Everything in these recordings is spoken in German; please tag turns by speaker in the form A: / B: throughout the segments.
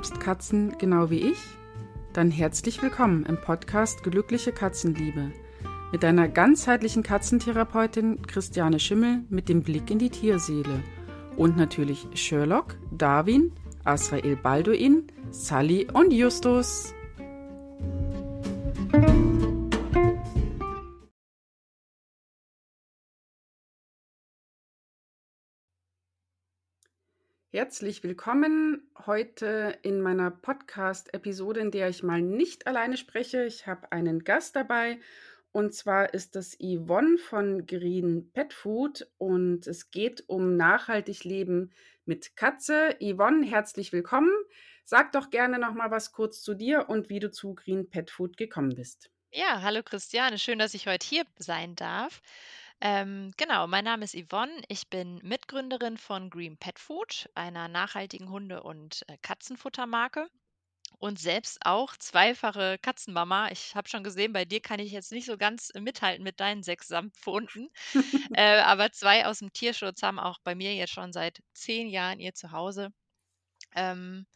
A: liebst Katzen genau wie ich? Dann herzlich willkommen im Podcast Glückliche Katzenliebe mit deiner ganzheitlichen Katzentherapeutin Christiane Schimmel mit dem Blick in die Tierseele und natürlich Sherlock, Darwin, Asrael Balduin, Sally und Justus. Herzlich willkommen heute in meiner Podcast-Episode, in der ich mal nicht alleine spreche. Ich habe einen Gast dabei und zwar ist das Yvonne von Green Pet Food und es geht um nachhaltig Leben mit Katze. Yvonne, herzlich willkommen. Sag doch gerne noch mal was kurz zu dir und wie du zu Green Pet Food gekommen bist.
B: Ja, hallo Christiane, schön, dass ich heute hier sein darf. Ähm, genau, mein Name ist Yvonne. Ich bin Mitgründerin von Green Pet Food, einer nachhaltigen Hunde- und äh, Katzenfuttermarke. Und selbst auch zweifache Katzenmama. Ich habe schon gesehen, bei dir kann ich jetzt nicht so ganz äh, mithalten mit deinen sechs Samtpfonden. äh, aber zwei aus dem Tierschutz haben auch bei mir jetzt schon seit zehn Jahren ihr Zuhause. Ähm,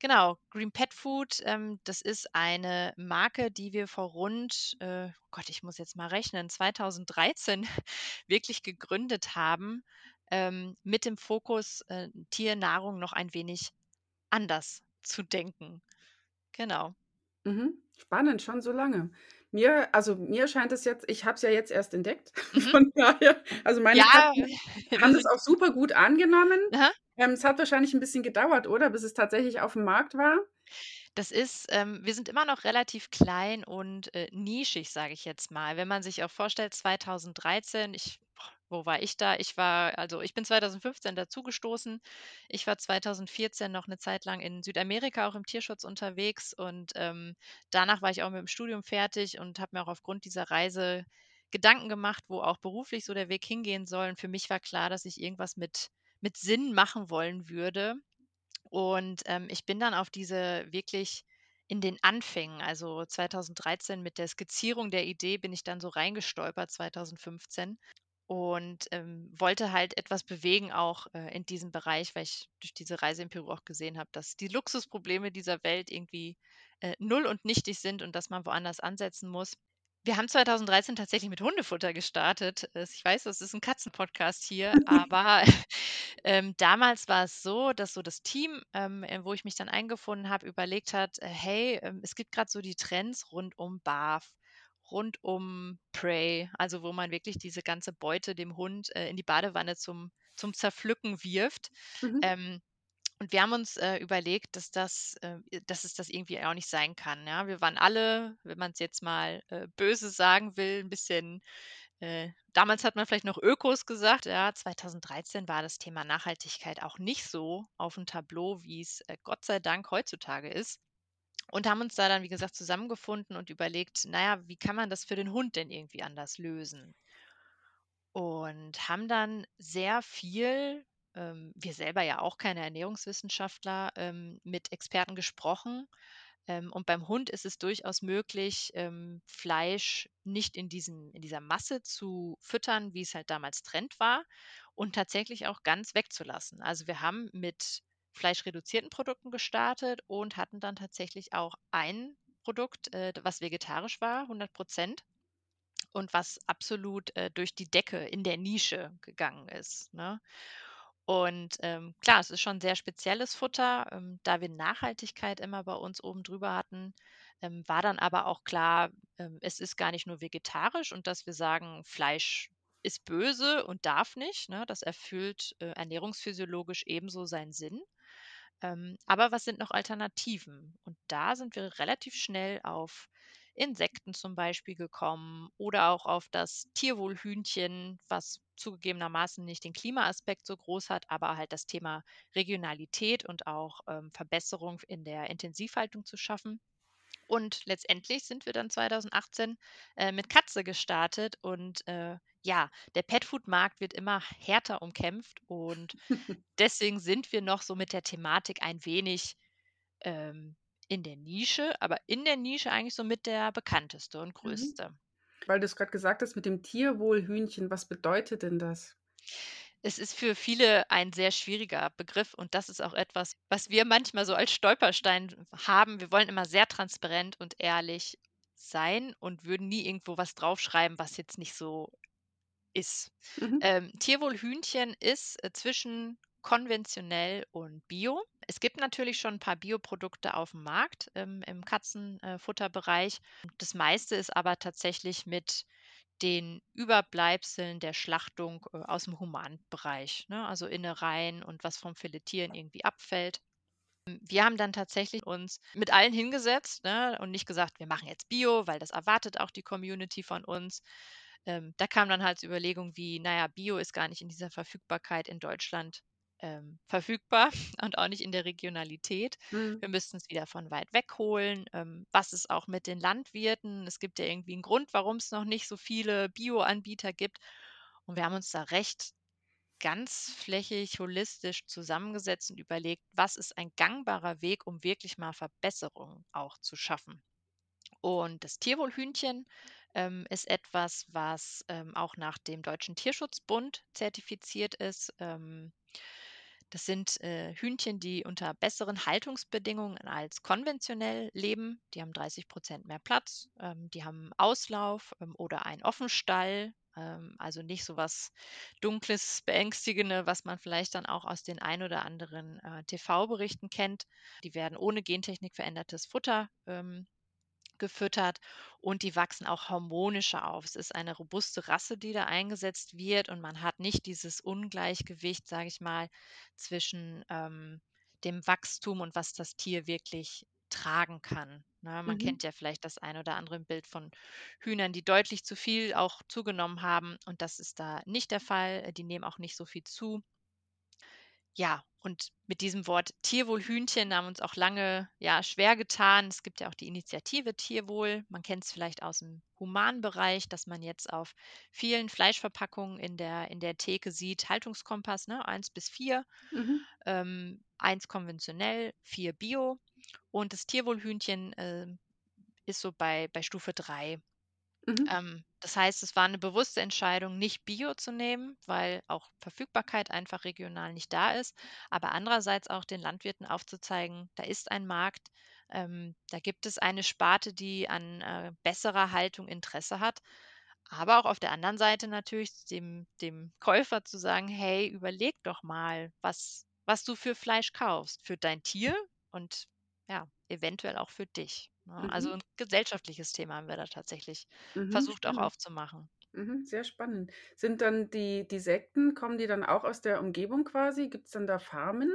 B: Genau, Green Pet Food, ähm, das ist eine Marke, die wir vor rund, äh, oh Gott, ich muss jetzt mal rechnen, 2013 wirklich gegründet haben, ähm, mit dem Fokus, äh, Tiernahrung noch ein wenig anders zu denken. Genau.
A: Mhm. Spannend, schon so lange. Mir, also mir scheint es jetzt, ich habe es ja jetzt erst entdeckt.
B: Mhm.
A: Von daher, also meine
B: Ja,
A: Katzen haben das
B: sind
A: auch super gut angenommen.
B: Aha.
A: Ähm, es hat wahrscheinlich ein bisschen gedauert, oder? Bis es tatsächlich auf dem Markt war?
B: Das ist ähm, wir sind immer noch relativ klein und, äh, nischig, sage ich jetzt mal. Wenn man sich auch vorstellt, 2013, ich wo war ich da? Ich war also, ich bin 2015 dazugestoßen. Ich war 2014 noch eine Zeit lang in Südamerika auch im Tierschutz unterwegs und, ähm, danach war ich auch mit dem Studium fertig und habe mir auch aufgrund dieser Reise Gedanken gemacht, wo auch beruflich so der Weg hingehen soll. Und für mich war klar, dass ich irgendwas mit mit Sinn machen wollen würde. Und, ähm, ich bin dann auf diese wirklich in den Anfängen, also 2013 mit der Skizzierung der Idee bin ich dann so reingestolpert 2015 und, ähm, wollte halt etwas bewegen auch, äh, in diesem Bereich, weil ich durch diese Reise in Peru auch gesehen habe, dass die Luxusprobleme dieser Welt irgendwie, äh, null und nichtig sind und dass man woanders ansetzen muss. Wir haben 2013 tatsächlich mit Hundefutter gestartet. Es ich weiß, das ist 'n Katzenpodcast hier, aber, ähm, damals war es so, dass so das Team, ähm, äh, wo ich mich dann eingefunden habe, überlegt hat: äh, „Hey, ähm, es gibt grad so die Trends rund um Bath, rund um Prey“, also wo man wirklich diese ganze Beute dem Hund, äh, in die Badewanne zum zum Zerpflücken wirft.
A: Mhm.
B: Und wir haben uns, äh, überlegt, dass das äh, dass es das irgendwie auch nicht sein kann, ja? Wir waren alle, wenn man's jetzt mal, äh, böse sagen will, 'n bisschen äh, damals hat man vielleicht noch Ökos gesagt, ja. 2013 war das Thema Nachhaltigkeit auch nicht so aufm Tableau, wie's, äh, Gott sei Dank heutzutage ist. Und haben uns da dann, wie gesagt, zusammengefunden und überlegt: „Na ja, wie kann man das für den Hund denn irgendwie anders lösen?“ Und haben dann sehr viel ähm, wir selber ja auch keine Ernährungswissenschaftler, ähm, mit Experten gesprochen. Ähm, und beim Hund ist es durchaus möglich, ähm, Fleisch nicht in diesen in dieser Masse zu füttern, wie es halt damals Trend war und tatsächlich auch ganz wegzulassen. Also, wir haben mit fleischreduzierten Produkten gestartet und hatten dann tatsächlich auch ein Produkt, äh, was vegetarisch war, 100% und was absolut, äh, durch die Decke in der Nische gegangen ist, ne? Und, ähm, klar, es ist schon sehr spezielles Futter. Ähm, da wir Nachhaltigkeit immer bei uns oben drüber hatten, ähm, war dann aber auch klar, ähm, es ist gar nicht nur vegetarisch und dass wir sagen, Fleisch ist böse und darf nicht, ne? Das erfüllt, äh, ernährungsphysiologisch ebenso seinen Sinn. Ähm, aber was sind noch Alternativen? Und da sind wir relativ schnell auf Insekten zum Beispiel gekommen oder auch auf das Tierwohlhühnchen, was zugegebenermaßen nicht den Klimaaspekt so groß hat, aber halt das Thema Regionalität und auch ähm, Verbesserung in der Intensivhaltung zu schaffen. Und letztendlich sind wir dann 2018 äh, mit Katze gestartet und äh, ja, der Petfood-Markt wird immer härter umkämpft und deswegen sind wir noch so mit der Thematik ein wenig ähm, in der Nische, aber in der Nische eigentlich so mit der bekannteste und
A: Mhm.
B: größte.
A: Weil du es grad gesagt hast mit dem Tierwohlhühnchen, was bedeutet denn das?
B: Es ist für viele ein sehr schwieriger Begriff und das ist auch etwas, was wir manchmal so als Stolperstein haben. Wir wollen immer sehr transparent und ehrlich sein und würden nie irgendwo was draufschreiben, was jetzt nicht so ist.
A: Mhm.
B: Ähm, Tierwohlhühnchen ist, äh, zwischen konventionell und Bio. Es gibt natürlich schon ein paar Bioprodukte auf dem Markt, ähm, im Katzenfutterbereich. Das meiste ist aber tatsächlich mit den Überbleibseln der Schlachtung, äh, aus'm Humanbereich, ne, also Innereien und was vom Filetieren irgendwie abfällt. Wir haben dann tatsächlich uns mit allen hingesetzt, ne, und nicht gesagt: „Wir machen jetzt Bio“, weil das erwartet auch die Community von uns. Ähm, da kam dann halt so Überlegung wie, na ja, Bio ist gar nicht in dieser Verfügbarkeit in Deutschland, ähm, verfügbar und auch nicht in der Regionalität.
A: Mhm.
B: Wir müssten es wieder von weit weg holen. Ähm, was ist auch mit den Landwirten? Es gibt ja irgendwie einen Grund, warum es noch nicht so viele Bioanbieter gibt. Und wir haben uns da recht ganzflächig, holistisch zusammengesetzt und überlegt, was ist ein gangbarer Weg, um wirklich mal Verbesserungen auch zu schaffen. Und das Tierwohlhühnchen ähm, ist etwas, was ähm, auch nach dem Deutschen Tierschutzbund zertifiziert ist. Ähm, das sind äh, Hühnchen, die unter besseren Haltungsbedingungen als konventionell leben. Die haben 30 Prozent mehr Platz, ähm, die haben Auslauf ähm, oder einen Offenstall. Ähm, also nicht so was Dunkles, Beängstigende, was man vielleicht dann auch aus den ein oder anderen äh, TV-Berichten kennt. Die werden ohne Gentechnik verändertes Futter ähm, gefüttert und die wachsen auch harmonischer auf. Es ist eine robuste Rasse, die da eingesetzt wird und man hat nicht dieses Ungleichgewicht, sage ich mal, zwischen ähm, dem Wachstum und was das Tier wirklich tragen kann. Ne, man
A: Mhm.
B: kennt ja vielleicht das ein oder andere Bild von Hühnern, die deutlich zu viel auch zugenommen haben und das ist da nicht der Fall. Die nehmen auch nicht so viel zu. Ja, und mit diesem Wort Tierwohlhühnchen haben uns auch lange, ja, schwer getan. Es gibt ja auch die Initiative Tierwohl. Man kennt es vielleicht aus dem Humanbereich, dass man jetzt auf vielen Fleischverpackungen in der in der Theke sieht, Haltungskompass, ne, 1 bis 4,
A: Mhm.
B: ähm, 1 konventionell, 4 Bio und das Tierwohlhühnchen, ähm, ist so bei bei Stufe 3.
A: Mhm.
B: Ähm, das heißt, es war eine bewusste Entscheidung, nicht Bio zu nehmen, weil auch Verfügbarkeit einfach regional nicht da ist, aber andererseits auch den Landwirten aufzuzeigen, da ist ein Markt, ähm, da gibt es eine Sparte, die an, äh, besserer Haltung Interesse hat. Aber auch auf der anderen Seite natürlich dem dem Käufer zu sagen: „Hey, überleg doch mal, was was du für Fleisch kaufst, für dein Tier und ja, eventuell auch für dich“, ne? Also,
A: Mhm.
B: 'n gesellschaftliches Thema haben wir da tatsächlich
A: Mhm.
B: versucht auch
A: Spannend.
B: aufzumachen.
A: Mhm. Sehr spannend. Sind dann die die Sekten kommen die dann auch aus der Umgebung quasi? Gibt's dann da Farmen?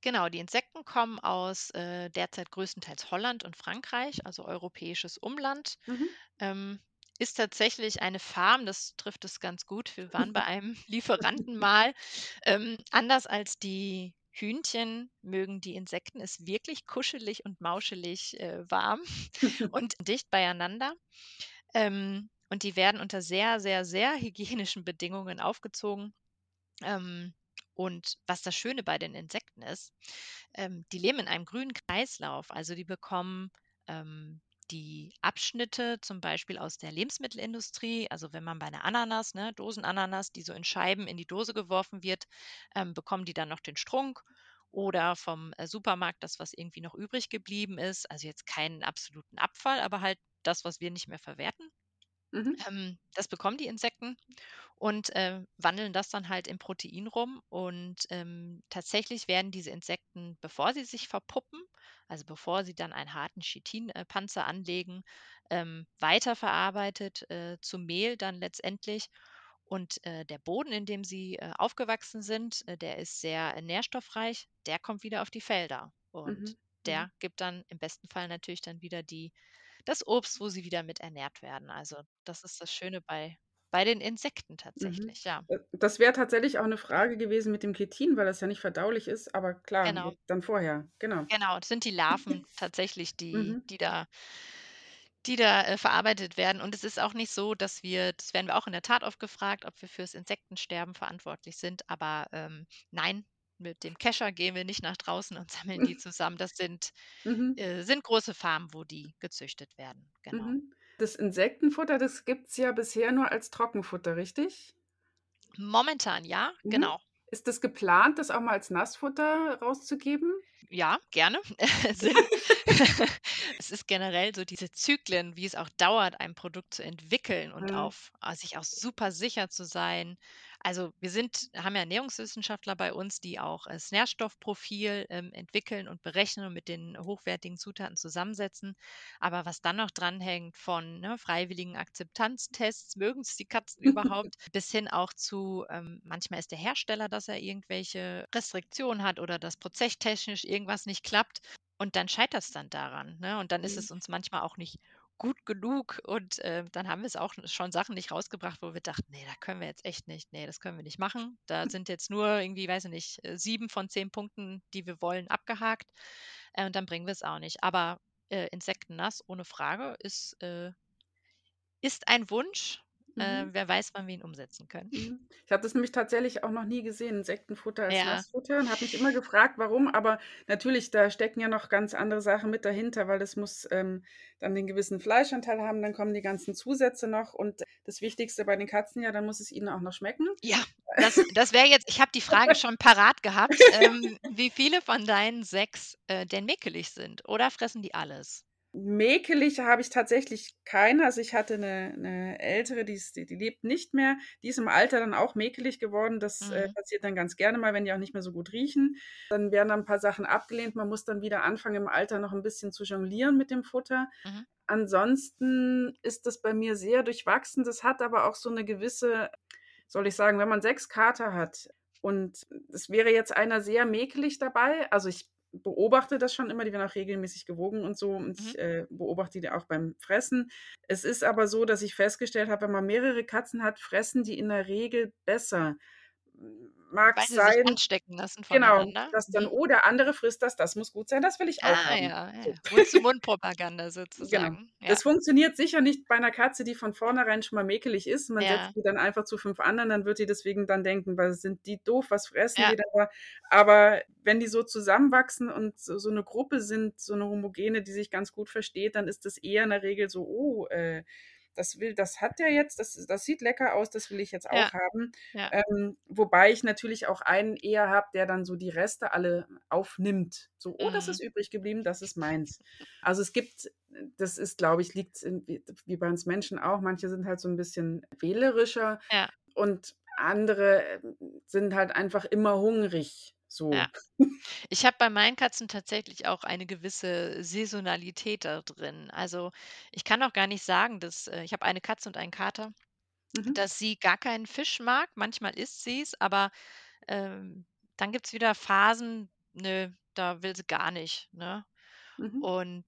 B: Genau, die Insekten kommen aus, äh, derzeit größtenteils Holland und Frankreich, also europäisches Umland.
A: Mhm.
B: Ähm, ist tatsächlich eine Farm, das trifft es ganz gut. Wir waren bei einem Lieferanten mal. Ähm, anders als die Hühnchen mögen die Insekten es wirklich kuschelig und mauschelig, äh, warm und dicht beieinander. Ähm, und die werden unter sehr, sehr, sehr hygienischen Bedingungen aufgezogen. Ähm, und was das Schöne bei den Insekten ist, ähm, die leben in einem grünen Kreislauf. Also die bekommen ähm, die Abschnitte zum Beispiel aus der Lebensmittelindustrie. Also wenn man bei einer Ananas, ne, Dosenananas, die so in Scheiben in die Dose geworfen wird, ähm, bekommen die dann noch den Strunk. Oder vom äh, Supermarkt das, was irgendwie noch übrig geblieben ist. Also jetzt keinen absoluten Abfall, aber halt das, was wir nicht mehr verwerten.
A: Mhm.
B: Ähm, das bekommen die Insekten und, äh, wandeln das dann halt in Protein rum und, ähm, tatsächlich werden diese Insekten, bevor sie sich verpuppen, also bevor sie dann einen harten Chitin äh, Panzer anlegen, ähm, weiterverarbeitet, äh, zu Mehl dann letztendlich. Und, äh, der Boden, in dem sie, äh, aufgewachsen sind, äh, der ist sehr, äh, nährstoffreich. Der kommt wieder auf die Felder und
A: Mhm. Mhm.
B: der gibt dann im besten Fall natürlich dann wieder die das Obst, wo sie wieder mit ernährt werden. Also, das ist das Schöne bei bei den Insekten
A: Mhm.
B: tatsächlich, ja.
A: Äh, das wäre tatsächlich auch 'ne Frage gewesen mit dem Chitin, weil das ja nicht verdaulich ist, aber klar,
B: Genau,
A: dann vorher, genau.
B: genau. Das sind die Larven tatsächlich, die
A: Mhm.
B: die da die da, äh, verarbeitet werden. Und es ist auch nicht so, dass wir das werden wir auch in der Tat oft gefragt, ob wir fürs Insektensterben verantwortlich sind. Aber, ähm, nein, mit dem Kescher gehen wir nicht nach draußen und sammeln die zusammen. Das sind
A: Mhm.
B: äh, sind große Farmen, wo die gezüchtet werden, genau.
A: Mhm. Das Insektenfutter, das gibt's ja bisher nur als Trockenfutter, richtig?
B: Momentan ja,
A: Mhm.
B: genau.
A: Ist das geplant, das auch mal als Nassfutter rauszugeben?
B: Ja, gerne. Sind es ist generell so diese Zyklen, wie es auch dauert, ein Produkt zu entwickeln und
A: Mhm.
B: auf sich auch super sicher zu sein. Also, wir sind haben ja Ernährungswissenschaftler bei uns, die auch das Nährstoffprofil, ähm, entwickeln und berechnen und mit den hochwertigen Zutaten zusammensetzen. Aber was dann noch dranhängt von, ne, freiwilligen Akzeptanztests, mögen's die Katzen überhaupt, bis hin auch zu, ähm manchmal ist der Hersteller, dass er irgendwelche Restriktionen hat oder dass prozesstechnisch irgendwas nicht klappt und dann scheitert's dann daran, ne? Und dann ist
A: Mhm.
B: es uns manchmal auch nicht gut genug und, äh, dann haben wir's auch schon Sachen nicht rausgebracht, wo wir dachten: „Ne, da können wir jetzt echt nicht ne, das können wir nicht machen. Da sind jetzt nur irgendwie, weiß ich nicht, äh, 7 von 10 Punkten, die wir wollen, abgehakt.“ Äh, und dann bringen wir's auch nicht. Aber, äh, Insektennass ohne Frage ist, äh ist ein Wunsch. Äh,
A: Mhm.
B: wer weiß, wann wir ihn umsetzen können.
A: Mhm. Ich habe das nämlich tatsächlich auch noch nie gesehen, Insektenfutter als
B: Ja.
A: Nassfutter und habe mich immer gefragt, warum, aber natürlich, da stecken ja noch ganz andere Sachen mit dahinter, weil das muss, ähm, dann den gewissen Fleischanteil haben, dann kommen die ganzen Zusätze noch und das Wichtigste bei den Katzen ja, dann muss es ihnen auch noch schmecken.
B: Ja, das das wäre jetzt ich habe die Frage schon parat gehabt, ähm, wie viele von deinen 6, äh, denn mäkelig sind oder fressen die alles?
A: Mäkelig habe ich tatsächlich keine. Also, ich hatte 'ne 'ne Ältere, die ist die die lebt nicht mehr. Die ist im Alter dann auch mäkelig geworden. Das, äh,
B: Mhm.
A: passiert dann ganz gerne mal, wenn die auch nicht mehr so gut riechen. Dann werden dann 'n paar Sachen abgelehnt. Man muss dann wieder anfangen, im Alter noch 'n bisschen zu jonglieren mit dem Futter.
B: Mhm.
A: Ansonsten ist das bei mir sehr durchwachsen. Das hat aber auch so 'ne gewisse soll ich sagen, wenn man 6 Kater hat und es wäre jetzt einer sehr mäkelig dabei also, ich beobachte das schon immer, die werden auch regelmäßig gewogen und so und
B: Mhm.
A: ich, äh, beobachte die auch beim Fressen. Es ist aber so, dass ich festgestellt habe, wenn man mehrere Katzen hat, fressen die in der Regel besser. Mag
B: Weil sie sich
A: sein
B: anstecken lassen
A: genau, dass dann:
B: Mhm.
A: „Oh, der andere frisst das, das muss gut sein, das will ich auch
B: Ah
A: haben.“
B: ja, ja. Mund-zu-Mund-Propaganda
A: Genau.
B: sozusagen, ja.
A: Das funktioniert sicher nicht bei 'ner Katze, die von vornherein schon mal mäkelig ist. Man setzt
B: Ja.
A: die dann einfach zu 5 anderen, dann wird die deswegen dann denken: „Was sind die doof, was fressen
B: Ja.
A: die da?“ Aber wenn die so zusammenwachsen und so so 'ne Gruppe sind, so 'ne homogene, die sich ganz gut versteht, dann ist das eher in der Regel so: „Oh, äh, das will das hat der jetzt, das das sieht lecker aus, das will ich jetzt
B: Ja,
A: auch haben.“
B: ja.
A: Ähm, wobei ich natürlich auch einen eher habe, der dann so die Reste alle aufnimmt. So: „Oh, das
B: Mhm.
A: ist übrig geblieben, das ist meins.“ Also, es gibt das ist, glaube ich liegt's in wie bei uns Menschen auch. Manche sind halt so 'n bisschen wählerischer
B: Ja.
A: und andere, ähm, sind halt einfach immer hungrig,
B: Ja.
A: so.
B: Ich habe bei meinen Katzen tatsächlich auch eine gewisse Saisonalität da drin. Also, ich kann auch gar nicht sagen, dass äh, ich habe eine Katze und einen Kater,
A: Mhm.
B: dass sie gar keinen Fisch mag. Manchmal isst sie's, aber, ähm, dann gibt's wieder Phasen, ne, da will sie gar nicht, ne?
A: Mhm.
B: Und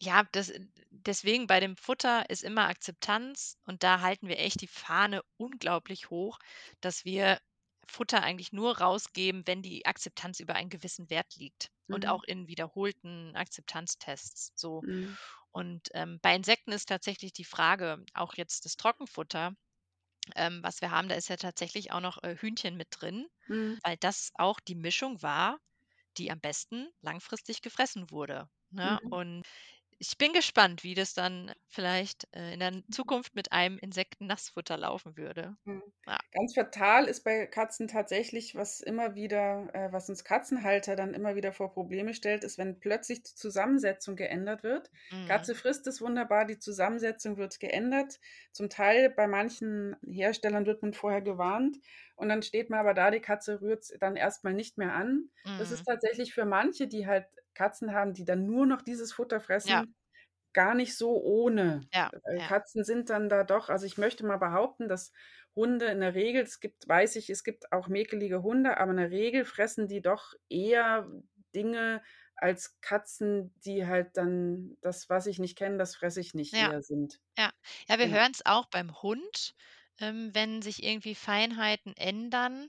B: ja, das deswegen bei dem Futter ist immer Akzeptanz und da halten wir echt die Fahne unglaublich hoch, dass wir Futter eigentlich nur rausgeben, wenn die Akzeptanz über einen gewissen Wert liegt und
A: Mhm.
B: auch in wiederholten Akzeptanztests so.
A: Mhm.
B: Und, ähm, bei Insekten ist tatsächlich die Frage, auch jetzt das Trockenfutter, ähm, was wir haben, da ist ja tatsächlich auch noch, äh, Hühnchen mit drin,
A: Mhm.
B: weil das auch die Mischung war, die am besten langfristig gefressen wurde, ne?
A: Mhm.
B: Und ich bin gespannt, wie das dann vielleicht, äh, in der Zukunft mit einem Insektennassfutter laufen würde.
A: Mhm.
B: Ja.
A: Ganz fatal ist bei Katzen tatsächlich, was immer wieder äh, was uns Katzenhalter dann immer wieder vor Probleme stellt, ist, wenn plötzlich die Zusammensetzung geändert wird.
B: Mhm.
A: Katze frisst es wunderbar, die Zusammensetzung wird geändert. Zum Teil bei manchen Herstellern wird man vorher gewarnt und dann steht man aber da, die Katze rührt's dann erst mal nicht mehr an. Das ist
B: Mhm.
A: tatsächlich für manche, die halt Katzen haben, die dann nur noch dieses Futter
B: Ja.
A: fressen, gar nicht so ohne.
B: Ja,
A: Äh,
B: ja.
A: Katzen sind dann da doch also, ich möchte mal behaupten, dass Hunde in der Regel es gibt weiß ich, es gibt auch mäkelige Hunde, aber in der Regel fressen die doch eher Dinge als Katzen, die halt dann das, was ich nicht kenne, das fresse ich nicht,
B: Ja,
A: eher sind.
B: ja. Ja, wir
A: Genau.
B: hören's auch beim Hund, ähm, wenn sich irgendwie Feinheiten ändern.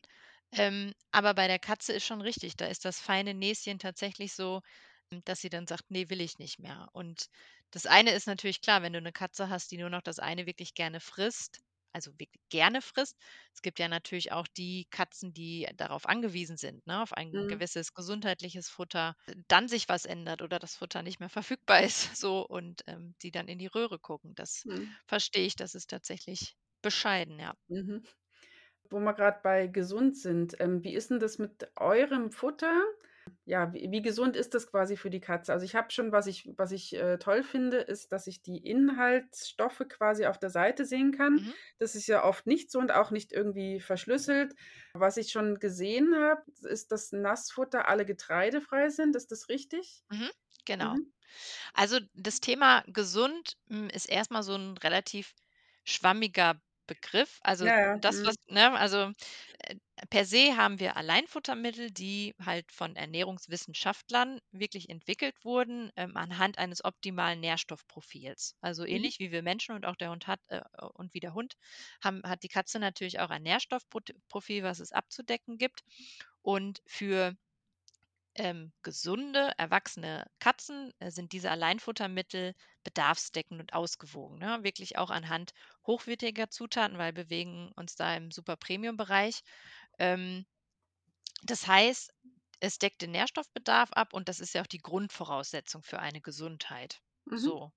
B: Ähm, aber bei der Katze ist schon richtig, da ist das feine Näschen tatsächlich so, hm, dass sie dann sagt: „Ne, will ich nicht mehr.“ Und das eine ist natürlich klar, wenn du 'ne Katze hast, die nur noch das eine wirklich gerne frisst, also, wirklich gerne frisst. Es gibt ja natürlich auch die Katzen, die darauf angewiesen sind, ne, auf ein
A: Mhm.
B: gewisses gesundheitliches Futter, dann sich was ändert oder das Futter nicht mehr verfügbar ist so und, ähm, die dann in die Röhre gucken. Das
A: Mhm.
B: verstehe ich, das ist tatsächlich bescheiden, ja.
A: Mhm. Wo wir gerade bei gesund sind, ähm, wie ist denn das mit eurem Futter? Ja, wie wie gesund ist das quasi für die Katze? Also, ich habe schon was ich was ich, äh, toll finde, ist, dass ich die Inhaltsstoffe quasi auf der Seite sehen kann.
B: Mhm.
A: Das ist ja oft nicht so und auch nicht irgendwie verschlüsselt. Was ich schon gesehen habe, ist, dass Nassfutter alle getreidefrei sind. Ist das richtig?
B: Mhm. Genau.
A: Mhm.
B: Also, das Thema gesund, hm, ist erst mal so 'n relativ schwammiger Begriff. Also,
A: Ja, ja.
B: das, was
A: Mhm.
B: ne, also, äh, per se haben wir Alleinfuttermittel, die halt von Ernährungswissenschaftlern wirklich entwickelt wurden, ähm, anhand eines optimalen Nährstoffprofils. Also,
A: Mhm.
B: ähnlich wie wir Menschen und auch der Hund hat äh, und wie der Hund haben hat die Katze natürlich auch ein Nährstoffprot Profil, was es abzudecken gibt. Und für ähm, gesunde, erwachsene Katzen, äh, sind diese Alleinfuttermittel bedarfsdeckend und ausgewogen, ne? Wirklich auch anhand hochwertiger Zutaten, weil wir bewegen uns da im Super-Premium-Bereich. Ähm, das heißt, es deckt den Nährstoffbedarf ab und das ist ja auch die Grundvoraussetzung für eine Gesundheit.
A: Mhm.
B: So.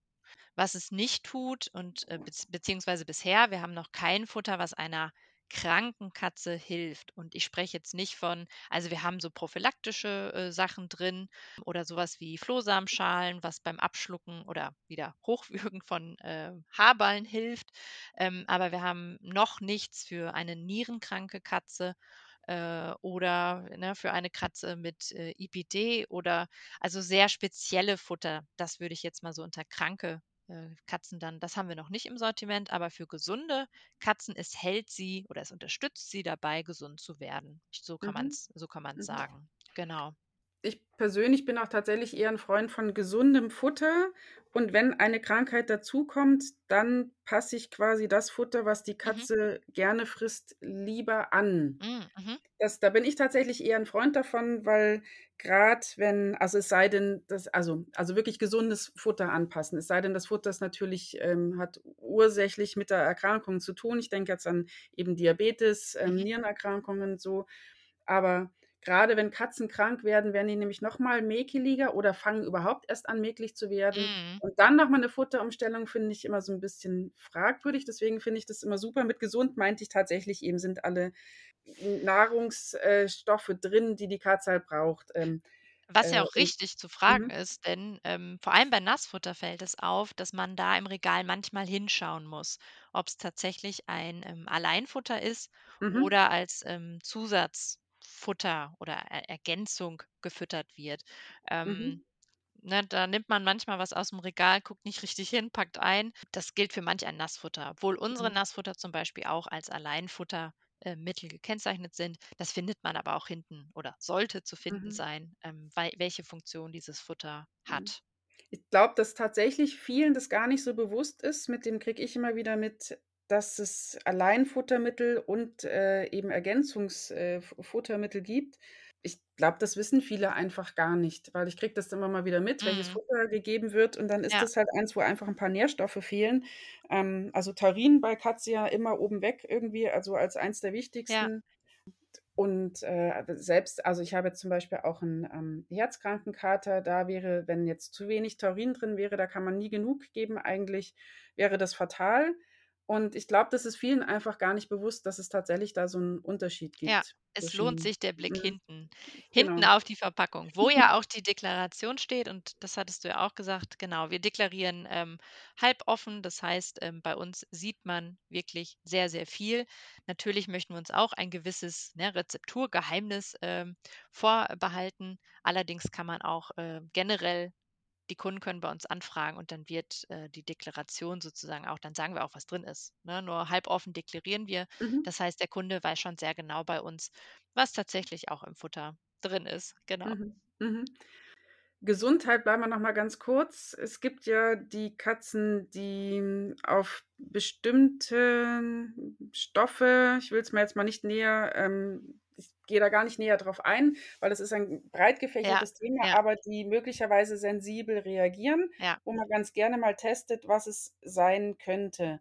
B: Was es nicht tut und, äh, bezieh beziehungsweise bisher, wir haben noch kein Futter, was einer kranken Katze hilft. Und ich spreche jetzt nicht von also, wir haben so prophylaktische, äh, Sachen drin oder so was wie Flohsamenschalen, was beim Abschlucken oder wieder Hochwürgen von, äh, Haarballen hilft. Ähm, aber wir haben noch nichts für eine nierenkranke Katze, äh, oder, ne, für eine Katze mit, äh, IBD oder also, sehr spezielle Futter. Das würde ich jetzt mal so unter kranke, Katzen dann das haben wir noch nicht im Sortiment, aber für gesunde Katzen, es hält sie oder es unterstützt sie dabei, gesund zu werden. So kann
A: Mhm.
B: man's so kann man's
A: Mhm.
B: sagen. Genau.
A: Ich persönlich bin auch tatsächlich eher 'n Freund von gesundem Futter und wenn eine Krankheit dazukommt, dann passe ich quasi das Futter, was die
B: Mhm.
A: Katze gerne frisst, lieber an.
B: Hm, mhm.
A: Das da bin ich tatsächlich eher 'n Freund davon, weil grad wenn also, es sei denn, das also also, wirklich gesundes Futter anpassen. Es sei denn, das Futter ist natürlich ähm, hat ursächlich mit der Erkrankung zu tun. Ich denke jetzt an eben Diabetes, ähm,
B: Mhm.
A: Nierenerkrankungen so. Aber grade wenn Katzen krank werden, werden die nämlich noch mal mäkeliger oder fangen überhaupt erst an, mäkelig zu werden.
B: Mhm.
A: Und dann noch mal 'ne Futterumstellung finde ich immer so 'n bisschen fragwürdig. Deswegen finde ich das immer super. Mit gesund meinte ich tatsächlich eben, sind alle N Nahrungs äh, Stoffe drin, die die Katze halt braucht. Ähm,
B: Was ja
A: äh,
B: auch richtig zu fragen
A: mhm.
B: ist, denn, ähm, vor allem bei Nassfutter fällt es auf, dass man da im Regal manchmal hinschauen muss, ob's tatsächlich ein, ähm, Alleinfutter ist
A: Mhm.
B: oder als, ähm, Zusatzfutter oder Er Ergänzung gefüttert wird.
A: Mhm.
B: Ähm, ne, da nimmt man manchmal was aus'm Regal, guckt nicht richtig hin, packt ein. Das gilt für manch ein Nassfutter. Obwohl unsere
A: Mhm.
B: Nassfutter zum Beispiel auch als Alleinfutter äh, Mittel gekennzeichnet sind. Das findet man aber auch hinten oder sollte zu finden
A: Mhm.
B: sein, ähm, welche Funktion dieses Futter
A: Mhm.
B: hat.
A: Ich glaube, dass tatsächlich vielen das gar nicht so bewusst ist. Mit dem kriege ich immer wieder mit, dass es Alleinfuttermittel und, äh, eben Ergänzungs äh, gibt. Ich glaube, das wissen viele einfach gar nicht, weil ich kriege das immer mal wieder mit, welches
B: Mhm.
A: Futter gegeben wird und dann ist
B: Ja.
A: das halt eins, wo einfach 'n paar Nährstoffe fehlen. Ähm, also, Taurin bei Katze ja immer oben weg irgendwie, also, als eins der
B: Ja.
A: wichtigsten. Und, äh, selbst also, ich habe jetzt zum Beispiel auch 'n, ähm, herzkranken Kater, da wäre, wenn jetzt zu wenig Taurin drin wäre, da kann man nie genug geben eigentlich, wäre das fatal. Und ich glaube, das ist vielen einfach gar nicht bewusst, dass es tatsächlich da so 'n Unterschied
B: Ja,
A: gibt
B: es lohnt sich der Blick hinten hinten
A: genau.
B: auf die Verpackung, wo ja auch die Deklaration steht und das hattest du ja auch gesagt. Genau, wir deklarieren, ähm, halboffen. Das heißt, ähm, bei uns sieht man wirklich sehr, sehr viel. Natürlich möchten wir uns auch ein gewisses, ne, Rezepturgeheimnis, ähm, vorbehalten. Allerdings kann man auch, äh, generell die Kunden können bei uns anfragen und dann wird, äh, die Deklaration sozusagen auch dann sagen wir auch, was drin ist, ne? Nur halboffen deklarieren wir.
A: Mhm.
B: Das heißt, der Kunde weiß schon sehr genau bei uns, was tatsächlich auch im Futter drin ist. Genau.
A: Mhm, mhm. Gesundheit, bleiben wir noch mal ganz kurz. Es gibt ja die Katzen, die auf bestimmte Stoffe ich will's mir jetzt mal nicht näher ähm, ich gehe da gar nicht näher drauf ein, weil das ist ein breit
B: Ja,
A: gefächertes Thema,
B: ja.
A: aber die möglicherweise sensibel reagieren,
B: Ja.
A: wo man ganz gerne mal testet, was es sein könnte.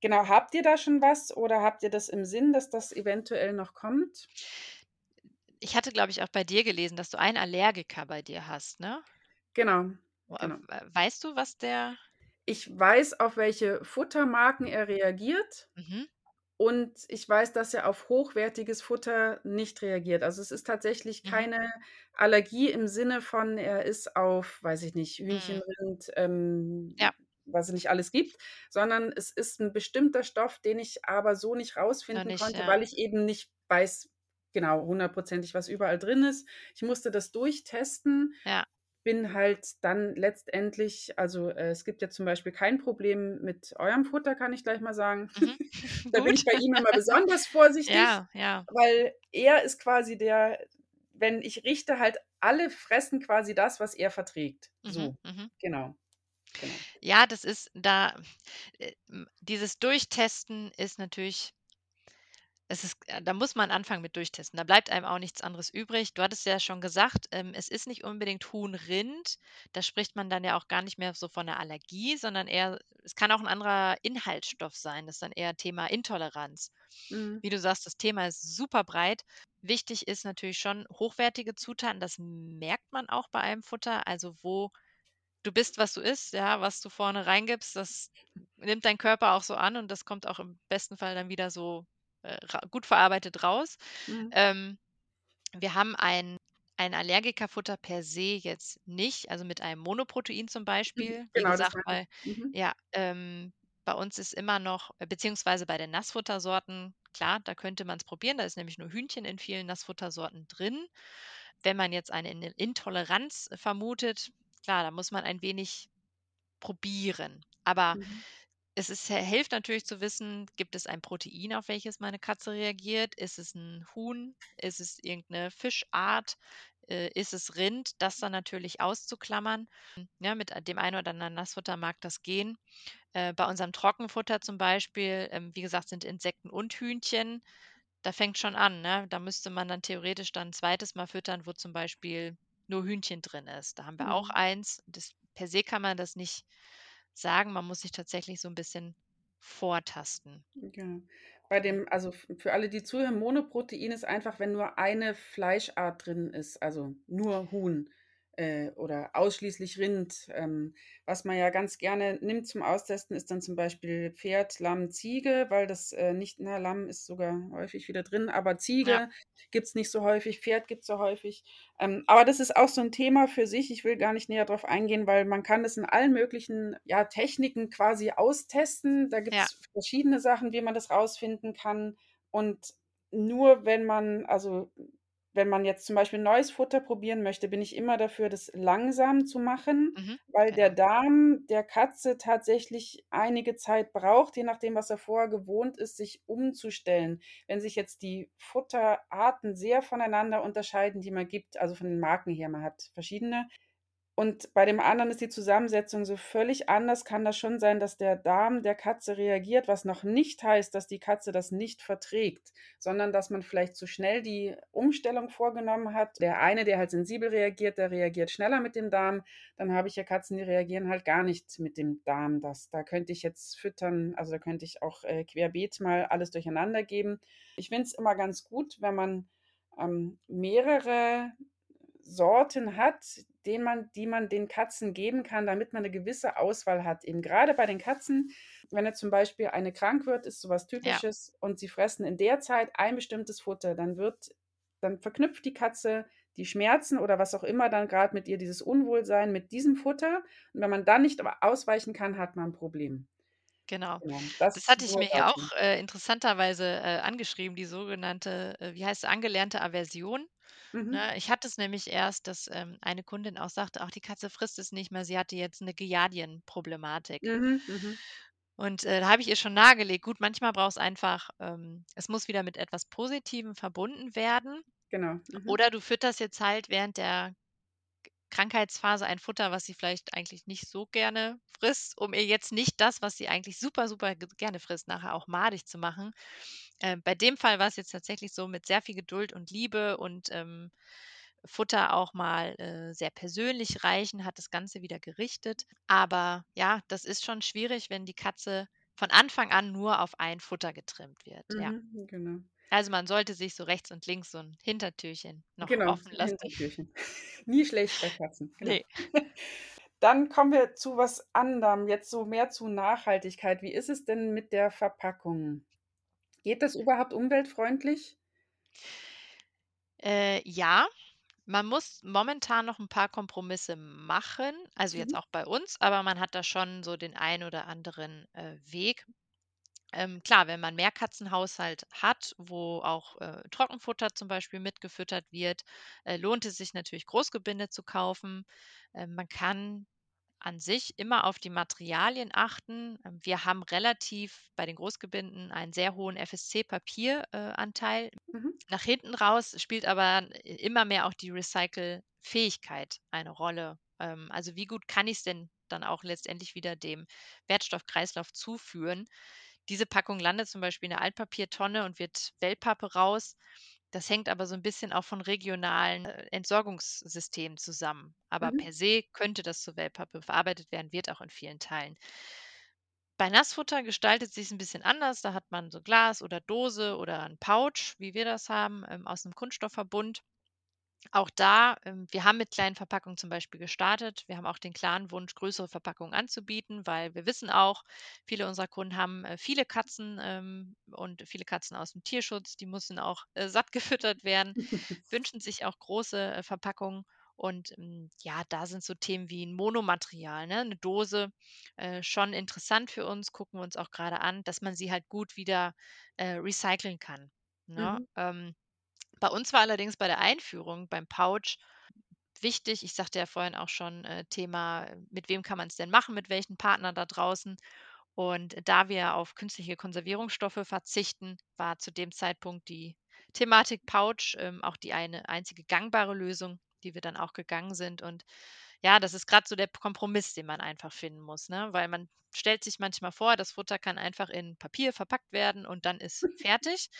A: Genau, habt ihr da schon was oder habt ihr das im Sinn, dass das eventuell noch kommt?
B: Ich hatte, glaube ich, auch bei dir gelesen, dass du einen Allergiker bei dir hast, ne?
A: Genau,
B: äh,
A: genau.
B: weißt du, was der
A: Ich weiß, auf welche Futtermarken er reagiert.
B: Mhm.
A: Und ich weiß, dass er auf hochwertiges Futter nicht reagiert. Also, es ist tatsächlich
B: Mhm.
A: keine Allergie im Sinne von, er ist auf, weiß ich nicht, Hühnchen,
B: Mhm.
A: Rind, ähm,
B: Ja.
A: was es nicht alles gibt, sondern es ist 'n bestimmter Stoff, den ich aber so nicht
B: Noch
A: rausfinden
B: nicht,
A: konnte,
B: ja.
A: weil ich eben nicht weiß genau hundertprozentig, was überall drin ist. Ich musste das durchtesten,
B: Ja.
A: Bin halt dann letztendlich also, äh, es gibt ja zum Beispiel kein Problem mit eurem Futter, kann ich gleich mal sagen.
B: Mhm.
A: Da bin ich bei ihm immer besonders vorsichtig,
B: Ja, ja.
A: weil er ist quasi der wenn ich richte halt alle fressen quasi das, was er verträgt.
B: Mhm,
A: So,
B: mhm.
A: genau. Genau.
B: Ja, das ist da äh, dieses Durchtesten ist natürlich es ist äh, da muss man anfangen mit Durchtesten. Da bleibt einem auch nichts anderes übrig. Du hattest ja schon gesagt, ähm, es ist nicht unbedingt Huhn, Rind. Da spricht man dann ja auch gar nicht mehr so von 'ner Allergie, sondern eher es kann auch 'n anderer Inhaltsstoff sein. Das ist dann eher Thema Intoleranz.
A: Mhm.
B: Wie du sagst, das Thema ist super breit. Wichtig ist natürlich schon hochwertige Zutaten. Das merkt man auch bei einem Futter. Also, wo du bist, was du isst, ja, was du vorne reingibst, das nimmt dein Körper auch so an und das kommt auch im besten Fall dann wieder so, äh, gut verarbeitet raus.
A: Mhm.
B: Ähm, wir haben ein ein Allergikerfutter per se jetzt nicht, also, mit einem Monoprotein zum
A: Mhm.
B: Beispiel. Wie
A: Genau, das
B: gesagt,
A: ich. Mhm.
B: ja, ähm, bei uns ist immer noch beziehungsweise bei den Nassfuttersorten, klar, da könnte man's probieren. Da ist nämlich nur Hühnchen in vielen Nassfuttersorten drin. Wenn man jetzt eine In Intoleranz vermutet, klar, da muss man ein wenig probieren. Aber
A: Mhm.
B: Es ist hilft natürlich zu wissen, gibt es ein Protein, auf welches meine Katze reagiert? Ist es 'n Huhn? Ist es irgend 'ne Fischart? Äh, ist es Rind? Das dann natürlich auszuklammern. Ja, mit dem einen oder anderen Nassfutter mag das gehen. Äh, bei unserem Trockenfutter zum Beispiel, ähm, wie gesagt, sind Insekten und Hühnchen. Da fängt's schon an, ne? Da müsste man dann theoretisch dann 'n 2. Mal füttern, wo zum Beispiel nur Hühnchen drin ist. Da haben wir auch
A: Mhm.
B: eins. Das per se kann man das nicht sagen. Man muss sich tatsächlich so 'n bisschen vortasten.
A: Genau. Bei dem also, für alle, die zuhören, Monoprotein ist einfach, wenn nur eine Fleischart drin ist, also, nur Huhn, äh, oder ausschließlich Rind. Ähm, was man ja ganz gerne nimmt zum Austesten, ist dann zum Beispiel Pferd, Lamm, Ziege, weil das, äh, nicht na, Lamm ist sogar häufig wieder drin, aber
B: Ja.
A: Ziege gibt's nicht so häufig, Pferd gibt's so häufig. Ähm, aber das ist auch so 'n Thema für sich. Ich will gar nicht näher drauf eingehen, weil man kann das in allen möglichen, ja, Techniken quasi austesten. Da
B: Ja.
A: gibt's verschiedene Sachen, wie man das rausfinden kann. Und nur wenn man also, wenn man jetzt zum Beispiel neues Futter probieren möchte, bin ich immer dafür, das langsam zu machen,
B: Mhm,
A: weil der
B: genau.
A: Darm der Katze tatsächlich einige Zeit braucht, je nachdem, was er vorher gewohnt ist, sich umzustellen. Wenn sich jetzt die Futterarten sehr voneinander unterscheiden, die man gibt, also, von den Marken her, man hat verschiedene und bei dem anderen ist die Zusammensetzung so völlig anders, kann das schon sein, dass der Darm der Katze reagiert, was noch nicht heißt, dass die Katze das nicht verträgt, sondern dass man vielleicht zu schnell die Umstellung vorgenommen hat. Der eine, der halt sensibel reagiert, der reagiert schneller mit dem Darm. Dann habe ich ja Katzen, die reagieren halt gar nicht mit dem Darm. Das da könnte ich jetzt füttern also, da könnte ich auch, äh, querbeet mal alles durcheinander geben. Ich finde es immer ganz gut, wenn man, ähm, mehrere Sorten hat, den man die man den Katzen geben kann, damit man 'ne gewisse Auswahl hat. Eben grade bei den Katzen, wenn jetzt zum Beispiel eine krank wird, ist so was
B: Ja.
A: Typisches und sie fressen in der Zeit ein bestimmtes Futter, dann wird dann verknüpft die Katze die Schmerzen oder was auch immer dann grad mit ihr dieses Unwohlsein mit diesem Futter. Und wenn man dann nicht aber ausweichen kann, hat man 'n Problem.
B: Genau.
A: Genau,
B: Das
A: das
B: hatte ich mir
A: dazu.
B: auch, äh, interessanterweise, äh, angeschrieben, die sogenannte, äh, wie heißt sie, angelernte Aversion,
A: Mhm.
B: ne? Ich hatte es nämlich erst, dass, ähm, eine Kundin auch sagte: „Ach, die Katze frisst es nicht mehr, sie hatte jetzt 'ne Giardien-Problematik.“
A: Mhm, mhm.
B: Und, äh, da habe ich ihr schon nahegelegt, gut, manchmal braucht's einfach ähm, es muss wieder mit etwas Positivem verbunden werden.
A: Genau, mhm.
B: Oder du fütterst jetzt halt während der Krankheitsphase ein Futter, was sie vielleicht eigentlich nicht so gerne frisst, um ihr jetzt nicht das, was sie eigentlich super, super gerne frisst, nachher auch madig zu machen. Ähm, bei dem Fall war's jetzt tatsächlich so mit sehr viel Geduld und Liebe und, ähm, Futter auch mal, äh, sehr persönlich reichen, hat das Ganze wieder gerichtet. Aber ja, das ist schon schwierig, wenn die Katze von Anfang an nur auf ein Futter getrimmt wird, ja.
A: Mhm, genau.
B: Also, man sollte sich so rechts und links so 'n Hintertürchen noch
A: Genau,
B: offen lassen.
A: Hintertürchen. Nie schlecht bei Katzen, genau.
B: Ne.
A: Dann kommen wir zu was anderem, jetzt so mehr zu Nachhaltigkeit. Wie ist es denn mit der Verpackung? Geht das überhaupt umweltfreundlich?
B: Äh, ja, man muss momentan noch 'n paar Kompromisse machen, also jetzt
A: Mhm.
B: auch bei uns, aber man hat da schon so den ein oder anderen, äh, Weg. Ähm, klar, wenn man Mehrkatzenhaushalt hat, wo auch, äh, Trockenfutter zum Beispiel mitgefüttert wird, äh, lohnt es sich natürlich, Großgebinde zu kaufen. Ähm, man kann an sich immer auf die Materialien achten. Ähm, wir haben relativ bei den Großgebinden einen sehr hohen FSC-Papier äh, Anteil.
A: Mhm.
B: Nach hinten raus spielt aber immer mehr auch die Recycle-Fähigkeit eine Rolle. Ähm, also, wie gut kann ich's denn dann auch letztendlich wieder dem Wertstoffkreislauf zuführen? Diese Packung landet zum Beispiel in der Altpapiertonne und wird Wellpappe raus. Das hängt aber so 'n bisschen auch von regionalen, äh, Entsorgungssystemen zusammen. Aber
A: Mhm.
B: per se könnte das zu Wellpappe verarbeitet werden, wird auch in vielen Teilen. Bei Nassfutter gestaltet sich's 'n bisschen anders. Da hat man so Glas oder Dose oder 'n Pouch, wie wir das haben, ähm, aus 'nem Kunststoffverbund. Auch da ähm, wir haben mit kleinen Verpackungen zum Beispiel gestartet. Wir haben auch den klaren Wunsch, größere Verpackungen anzubieten, weil wir wissen auch, viele unserer Kunden haben, äh, viele Katzen, ähm, und viele Katzen aus'm Tierschutz, die müssen auch, äh, satt gefüttert werden, wünschen sich auch große, äh, Verpackungen. Und, hm, ja, da sind so Themen wie 'n Monomaterial, ne, 'ne Dose, äh, schon interessant für uns, gucken wir uns auch grade an, dass man sie halt gut wieder, äh, recyceln kann, ne?
A: Mhm.
B: Ähm, bei uns war allerdings bei der Einführung beim Pouch wichtig ich sagte ja vorhin auch schon, äh, Thema, mit wem kann man's denn machen, mit welchen Partnern da draußen? Und da wir auf künstliche Konservierungsstoffe verzichten, war zu dem Zeitpunkt die Thematik Pouch, ähm, auch die eine einzige gangbare Lösung, die wir dann auch gegangen sind. Und ja, das ist grad so der Kompromiss, den man einfach finden muss, ne? Weil man stellt sich manchmal vor, das Futter kann einfach in Papier verpackt werden und dann ist fertig.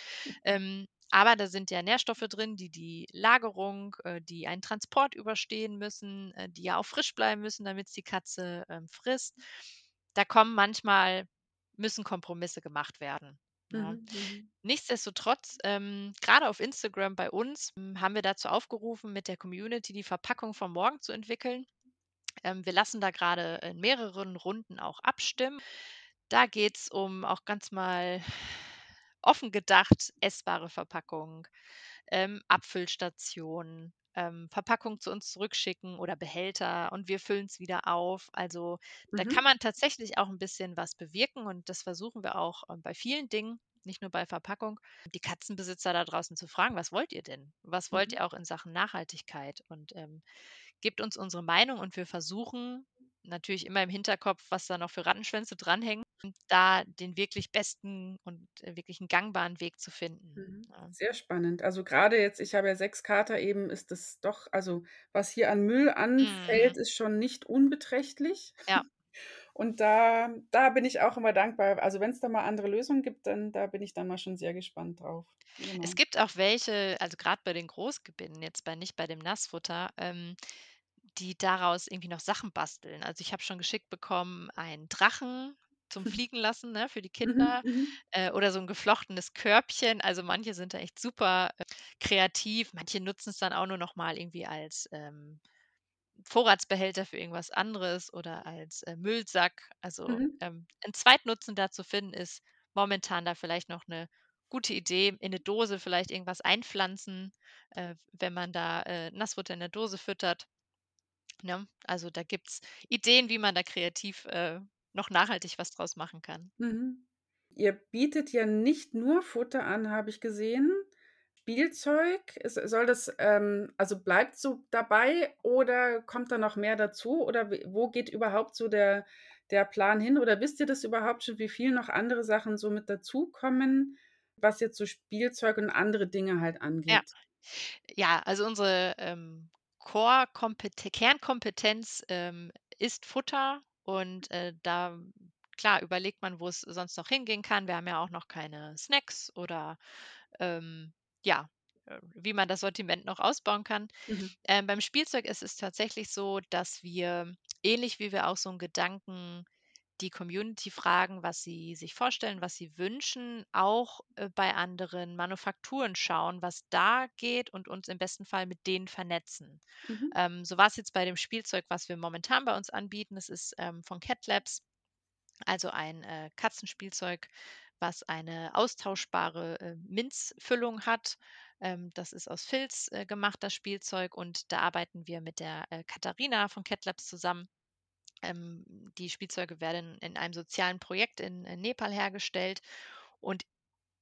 B: Ähm, aber da sind ja Nährstoffe drin, die die Lagerung, äh, die einen Transport überstehen müssen, äh, die ja auch frisch bleiben müssen, damit's die Katze, ähm, frisst. Da kommen manchmal müssen Kompromisse gemacht werden, ne?
A: Mhm, mhm.
B: Nichtsdestotrotz, ähm, grade auf Instagram bei uns, hm, haben wir dazu aufgerufen, mit der Community die Verpackung von morgen zu entwickeln. Ähm, wir lassen da grade in mehreren Runden auch abstimmen. Da geht's um auch ganz mal offen gedacht, essbare Verpackung, ähm, Abfüllstationen, ähm, Verpackung zu uns zurückschicken oder Behälter und wir füllen's wieder auf. Also, da kann
A: Mhm.
B: man tatsächlich auch 'n bisschen was bewirken und das versuchen wir auch, ähm, bei vielen Dingen, nicht nur bei Verpackung, die Katzenbesitzer da draußen zu fragen: „Was wollt ihr denn? Was wollt
A: Mhm.
B: ihr auch in Sachen Nachhaltigkeit?“ Und, ähm, gebt uns unsere Meinung und wir versuchen natürlich immer im Hinterkopf, was da noch für Rattenschwänze dranhängen, da den wirklich besten und, äh, wirklich 'n gangbaren Weg zu finden,
A: Mhm.
B: ja.
A: Sehr spannend. Also, grade jetzt ich habe ja 6 Kater eben, ist das doch also, was hier an Müll
B: Mhm.
A: anfällt, ist schon nicht unbeträchtlich.
B: Ja.
A: Und da da bin ich auch immer dankbar. Also, wenn's da mal andere Lösungen gibt, dann da bin ich dann mal schon sehr gespannt drauf.
B: Es
A: Genau.
B: gibt auch welche, also grad bei den Großgebinden, jetzt bei nicht bei dem Nassfutter, ähm, die daraus irgendwie noch Sachen basteln. Also, ich habe schon geschickt bekommen, einen Drachen zum Fliegen lassen, ne, für die
A: Mhm,
B: Kinder,
A: mhm.
B: äh, oder so 'n geflochtenes Körbchen. Also, manche sind da echt super, äh, kreativ. Manche nutzen's dann auch nur noch mal irgendwie als, ähm, Vorratsbehälter für irgendwas anderes oder als, äh, Müllsack. Also,
A: Mhm.
B: ähm, 'n Zweitnutzen da zu finden, ist momentan da vielleicht noch 'ne gute Idee. In 'ne Dose vielleicht irgendwas einpflanzen, äh, wenn man da, äh, Nassfutter in der Dose füttert, ne? Also, da gibt's Ideen, wie man da kreativ, äh, noch nachhaltig was draus machen kann.
A: Mhm. Ihr bietet ja nicht nur Futter an, habe ich gesehen. Spielzeug, soll das, ähm also, bleibt's so dabei oder kommt da noch mehr dazu oder wo geht überhaupt so der der Plan hin? Oder wisst ihr das überhaupt schon, wie viel noch andere Sachen so mit dazukommen, was jetzt so Spielzeug und andere Dinge halt
B: Ja.
A: angeht?
B: Ja, also, unsere, ähm, Core-Kompete Kernkompetenz, ähm, ist Futter und, äh, da klar, überlegt man, wo es sonst noch hingehen kann. Wir haben ja auch noch keine Snacks oder, ähm, ja, äh, wie man das Sortiment noch ausbauen kann.
A: Mhm.
B: Ähm, beim Spielzeug ist es tatsächlich so, dass wir ähnlich wie wir auch so 'n Gedanken die Community fragen, was sie sich vorstellen, was sie wünschen, auch, äh, bei anderen Manufakturen schauen, was da geht und uns im besten Fall mit denen vernetzen.
A: Mhm.
B: Ähm, so war's jetzt bei dem Spielzeug, was wir momentan bei uns anbieten. Das ist, ähm, von CatLabs, also, ein, äh, Katzenspielzeug, was eine austauschbare, äh, Minzfüllung hat. Ähm, das ist aus Filz, äh, gemacht, das Spielzeug und da arbeiten wir mit der, äh, Katharina von CatLabs zusammen. Ähm, die Spielzeuge werden in einem sozialen Projekt in, in Nepal hergestellt und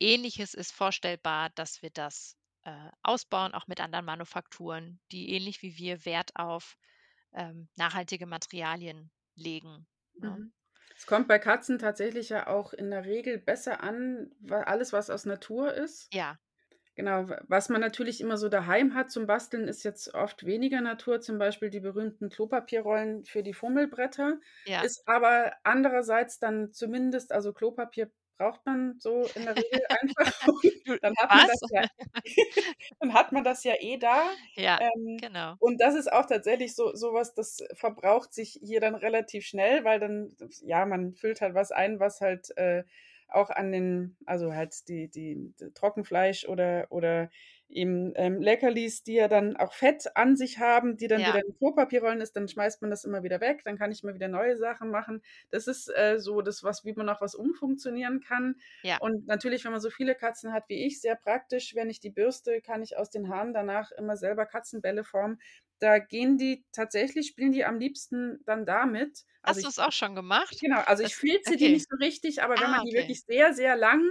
B: Ähnliches ist vorstellbar, dass wir das, äh, ausbauen, auch mit anderen Manufakturen, die ähnlich wie wir Wert auf, ähm, nachhaltige Materialien legen, ne?
A: Mhm. Es kommt bei Katzen tatsächlich ja auch in der Regel besser an, wa alles, was aus Natur ist.
B: Ja.
A: Genau, was man natürlich immer so daheim hat zum Basteln, ist jetzt oft weniger Natur, zum Beispiel die berühmten Klopapierrollen für die Fummelbretter,
B: Ja.
A: ist aber andererseits dann zumindest also Klopapier braucht man so in der Regel einfach dann hat man
B: was?
A: das ja dann hat man das ja eh da.
B: Ja,
A: Ähm,
B: genau.
A: und das ist auch tatsächlich so so was, das verbraucht sich hier dann relativ schnell, weil dann ja, man füllt halt was ein, was halt, äh, auch an den also halt die die d Trockenfleisch oder oder eben, ähm, Leckerlis, die ja dann auch Fett an sich haben, die dann
B: Ja.
A: wieder in Klopapierrollen ist, dann schmeißt man das immer wieder weg, dann kann ich immer wieder neue Sachen machen. Das ist, äh, so das, was wie man auch was umfunktionieren kann.
B: Ja.
A: Und natürlich, wenn man so viele Katzen hat wie ich, sehr praktisch, wenn ich die bürste, kann ich aus den Haaren danach immer selber Katzenbälle formen. Da gehen die tatsächlich spielen die am liebsten dann damit. Also
B: Hast
A: ich
B: du's auch schon gemacht?
A: genau, also ich
B: Das
A: filze die
B: okay.
A: nicht so richtig, aber wenn man
B: Ah,
A: die
B: okay.
A: wirklich sehr, sehr lang,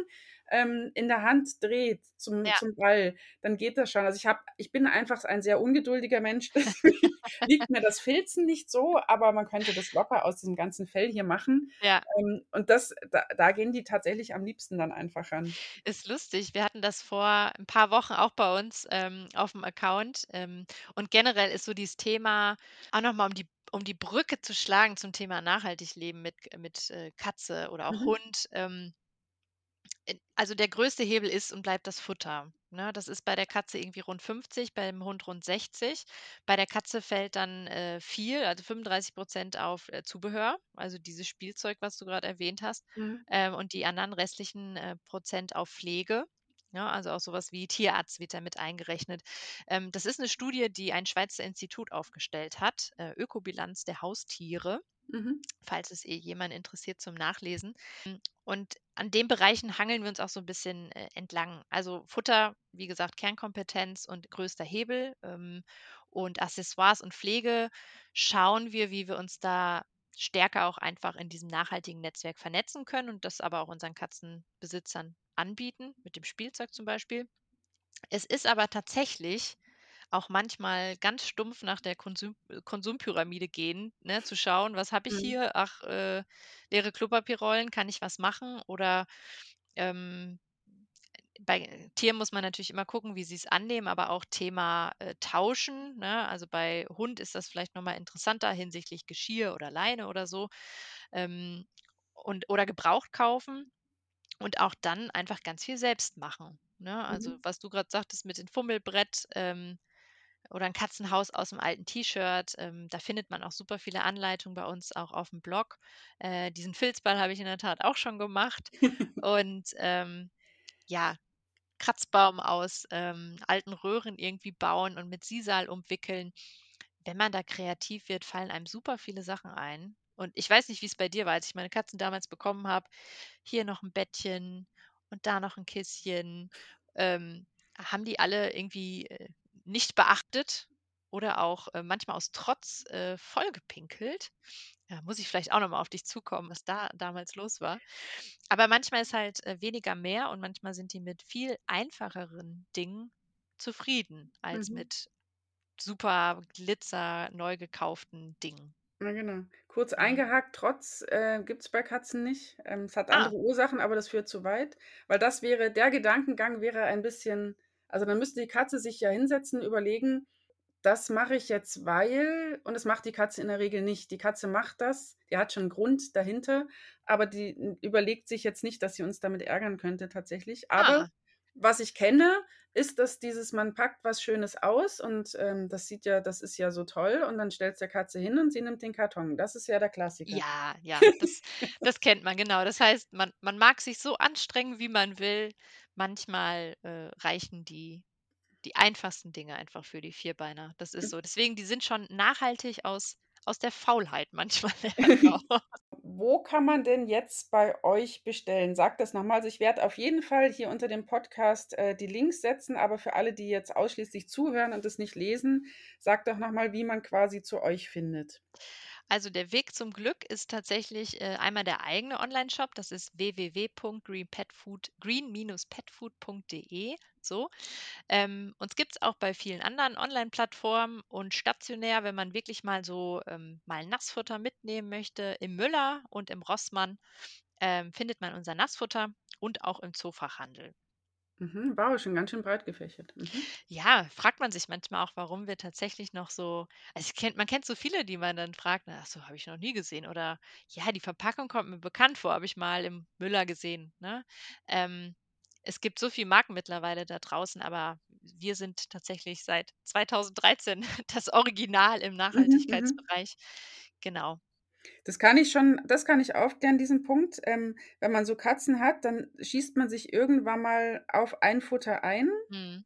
A: ähm, in der Hand dreht zum
B: Ja.
A: zum Ball, dann geht das schon. Also ich habe ich bin einfach ein sehr ungeduldiger Mensch, deswegen liegt mir das Filzen nicht so, aber man könnte das locker aus diesem ganzen Fell hier machen.
B: Ja.
A: Ähm, und das da da gehen die tatsächlich am liebsten dann einfach ran.
B: Ist lustig. Wir hatten das vor 'n paar Wochen auch bei uns, ähm, auf'm Account. Ähm, und generell ist so dieses Thema auch noch mal um die um die Brücke zu schlagen zum Thema nachhaltig leben mit mit, äh, Katze oder auch
A: Mhm.
B: Hund, ähm äh, also der größte Hebel ist und bleibt das Futter, ne? Das ist bei der Katze irgendwie rund 50, beim Hund rund 60. Bei der Katze fällt dann, äh, viel, also 35% auf, äh, Zubehör, also dieses Spielzeug, was du grad erwähnt hast,
A: Mhm.
B: ähm, und die anderen restlichen, äh, Prozent auf Pflege, ne? Also auch so was wie Tierarzt wird da mit eingerechnet. Ähm, das ist 'ne Studie, die ein Schweizer Institut aufgestellt hat, äh, Ökobilanz der Haustiere,
A: Mhm.
B: falls es eh jemand interessiert zum Nachlesen. Hm, und an den Bereichen hangeln wir uns auch so 'n bisschen, äh, entlang. Also Futter, wie gesagt, Kernkompetenz und größter Hebel, ähm, und Accessoires und Pflege schauen wir, wie wir uns da stärker auch einfach in diesem nachhaltigen Netzwerk vernetzen können und das aber auch unseren Katzenbesitzern anbieten, mit dem Spielzeug zum Beispiel. Es ist aber tatsächlich auch manchmal ganz stumpf nach der Konsum äh, Konsumpyramide gehen, ne, zu schauen: „Was habe ich
A: Mhm.
B: hier? Ach, äh, leere Klopapierrollen, kann ich was machen?“ Oder, ähm, bei Tieren muss man natürlich immer gucken, wie sie's annehmen, aber auch Thema, äh, Tauschen, ne? Also bei Hund ist das vielleicht noch mal interessanter hinsichtlich Geschirr oder Leine oder so, ähm, und oder gebraucht kaufen und auch dann einfach ganz viel selbst machen, ne? Also,
A: Mhm.
B: was du grad sagtest mit dem Fummelbrett, ähm, oder 'n Katzenhaus aus'm alten T-Shirt, ähm, da findet man auch super viele Anleitungen bei uns auch auf'm Blog. Äh, diesen Filzball habe ich in der Tat auch schon gemacht und, ähm, ja, Kratzbaum aus, ähm, alten Röhren irgendwie bauen und mit Sisal umwickeln. Wenn man da kreativ wird, fallen einem super viele Sachen ein. Und ich weiß nicht, wie's bei dir war, als ich meine Katzen damals bekommen habe, hier noch 'n Bettchen und da noch 'n Kisschen. Ähm, haben die alle irgendwie, äh, nicht beachtet oder auch, äh, manchmal aus Trotz, äh, vollgepinkelt. Ja, muss ich vielleicht auch noch mal auf dich zukommen, was da damals los war. Aber manchmal ist halt, äh, weniger mehr und manchmal sind die mit viel einfacheren Dingen zufrieden als
A: Mhm.
B: mit super Glitzer neu gekauften Dingen.
A: Ja, genau. Kurz eingehakt, Trotz, äh, gibt's bei Katzen nicht. Ähm, es hat
B: Ah.
A: andere Ursachen, aber das führt zu weit, weil das wäre der Gedankengang wäre ein bisschen also dann müsste die Katze sich ja hinsetzen, überlegen: „Das mache ich jetzt, weil“ und das macht die Katze in der Regel nicht. Die Katze macht das, die hat schon 'n Grund dahinter, aber die n überlegt sich jetzt nicht, dass sie uns damit ärgern könnte tatsächlich. Aber
B: Ah.
A: Was ich kenne, ist, dass dieses man packt was Schönes aus und, ähm, das sieht ja das ist ja so toll und dann stellt's der Katze hin und sie nimmt den Karton. Das ist ja der Klassiker.
B: Ja, ja, das das kennt man, genau. Das heißt, man man mag sich so anstrengen, wie man will. Manchmal, äh, reichen die die einfachsten Dinge einfach für die Vierbeiner. Das ist so. Deswegen, die sind schon nachhaltig aus aus der Faulheit manchmal.
A: wo kann man denn jetzt bei euch bestellen? Sag das nochmal. Also ich werde auf jeden Fall hier unter dem Podcast äh, die Links setzen, aber für alle, die jetzt ausschließlich zuhören und es nicht lesen, sag doch nochmal, wie man quasi zu euch findet.
B: Also der Weg zum Glück ist tatsächlich äh, einmal der eigene Online-Shop, das ist www.green-petfood.de. So. Ähm, uns gibt es auch bei vielen anderen Online-Plattformen und stationär, wenn man wirklich mal so ähm, mal Nassfutter mitnehmen möchte, im Müller und im Rossmann ähm, findet man unser Nassfutter und auch im Zoofachhandel.
A: Mhm, wow, schon ganz schön breit gefächert. Mhm.
B: Ja, fragt man sich manchmal auch, warum wir tatsächlich noch so also, ich kennt man kennt so viele, die man dann fragt: „Na, ach so, habe ich noch nie gesehen“ oder: „Ja, die Verpackung kommt mir bekannt vor, habe ich mal im Müller gesehen“, ne? Ähm, es gibt so viele Marken mittlerweile da draußen, aber wir sind tatsächlich seit 2013 das Original im
A: Mhm, mhm.
B: Nachhaltigkeitsbereich. Genau.
A: Das kann ich schon das kann ich aufklären, diesen Punkt. Ähm, wenn man so Katzen hat, dann schießt man sich irgendwann mal auf ein Futter ein.
B: Mhm.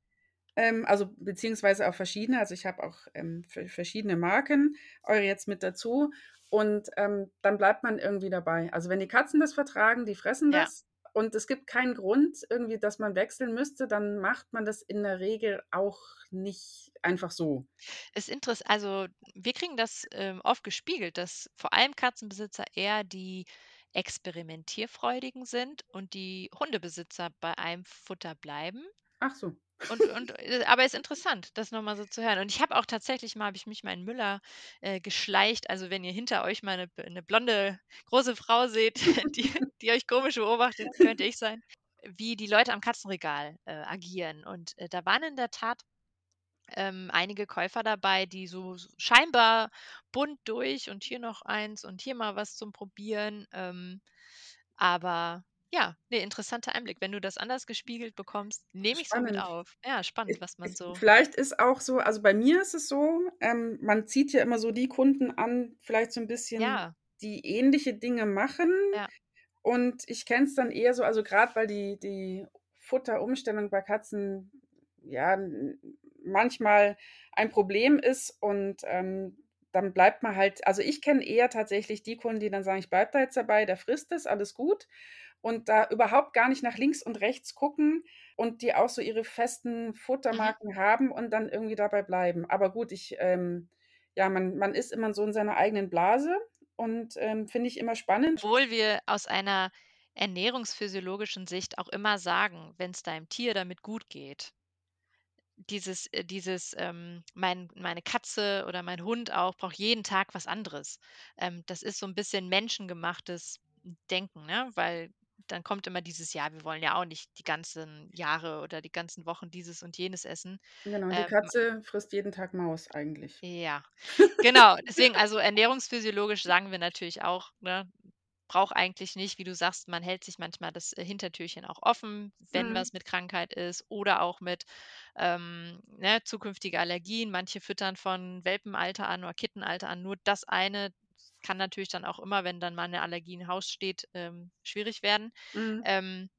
A: Ähm, also beziehungsweise auf verschiedene. Also ich habe auch ähm, verschiedene Marken, eure jetzt mit dazu. Und ähm, dann bleibt man irgendwie dabei. Also wenn die Katzen das vertragen, die fressen
B: Ja.
A: das. Und es gibt keinen Grund irgendwie, dass man wechseln müsste, dann macht man das in der Regel auch nicht einfach so.
B: Ist interess also, wir kriegen das, ähm, oft gespiegelt, dass vor allem Katzenbesitzer eher die experimentierfreudigen sind und die Hundebesitzer bei einem Futter bleiben.
A: Ach so.
B: Und und, äh aber ist interessant, das noch mal so zu hören. Und ich habe auch tatsächlich mal habe ich mich in Müller, äh, geschleicht. Also, wenn ihr hinter euch mal 'ne b 'ne blonde große Frau seht, die die euch komisch beobachtet, könnte ich sein, wie die Leute am Katzenregal, äh, agieren. Und, äh, da waren in der Tat ähm, einige Käufer dabei, die so so scheinbar bunt durch und hier noch eins und hier mal was zum Probieren. Ähm, aber ja, ne, interessanter Einblick. Wenn du das anders gespiegelt bekommst, nehme ich so mit auf. Ja, spannend,
A: Ich
B: was man
A: ich
B: so
A: vielleicht ist auch so also, bei mir ist es so, ähm, man zieht ja immer so die Kunden an, vielleicht so 'n bisschen,
B: ja,
A: die ähnliche Dinge machen.
B: ja.
A: Und ich kenne es dann eher so also, grad weil die die Futterumstellung bei Katzen, ja, manchmal ein Problem ist und, ähm, dann bleibt man halt also, ich kenne eher tatsächlich die Kunden, die dann sagen: „Ich bleibe da jetzt dabei, der frisst es, alles gut.“ Und da überhaupt gar nicht nach links und rechts gucken und die auch so ihre festen
B: Mhm.
A: Futtermarken haben und dann irgendwie dabei bleiben. Aber gut, ich, ähm ja, man man ist immer so in seiner eigenen Blase und, ähm, finde ich immer spannend.
B: Obwohl wir aus einer ernährungsphysiologischen Sicht auch immer sagen, wenn es deinem Tier damit gut geht Dieses äh, dieses, ähm, mein meine Katze oder mein Hund auch braucht jeden Tag was anderes. Ähm, das ist so ein bisschen menschengemachtes Denken, ne? Weil dann kommt immer dieses: „Ja, wir wollen ja auch nicht die ganzen Jahre oder die ganzen Wochen dieses und jenes essen.“
A: Genau, die
B: Ähm,
A: Katze frisst jeden Tag Maus eigentlich.
B: ja, genau. Deswegen also ernährungsphysiologisch sagen wir natürlich auch, ne, braucht eigentlich nicht, wie du sagst, man hält sich manchmal das, äh, Hintertürchen auch offen, wenn
A: Mhm,
B: was mit Krankheit ist oder auch mit, ähm, ne, zukünftige Allergien. Manche füttern von Welpenalter an oder Kittenalter an nur das eine. Kann natürlich dann auch immer, wenn dann mal eine Allergie im Haus steht, ähm, schwierig werden.
A: mhm,
B: Ähm,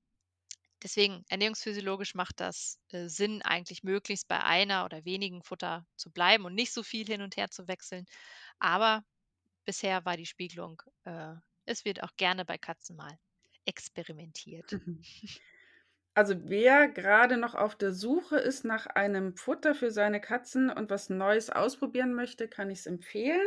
B: deswegen ernährungsphysiologisch macht das, äh, Sinn, eigentlich möglichst bei einer oder wenigen Futter zu bleiben und nicht so viel hin und her zu wechseln. Aber bisher war die Spiegelung, äh, es wird auch gerne bei Katzen mal experimentiert.
A: mhm. Also, wer gerade noch auf der Suche ist nach einem Futter für seine Katzen und was Neues ausprobieren möchte, kann ich's empfehlen.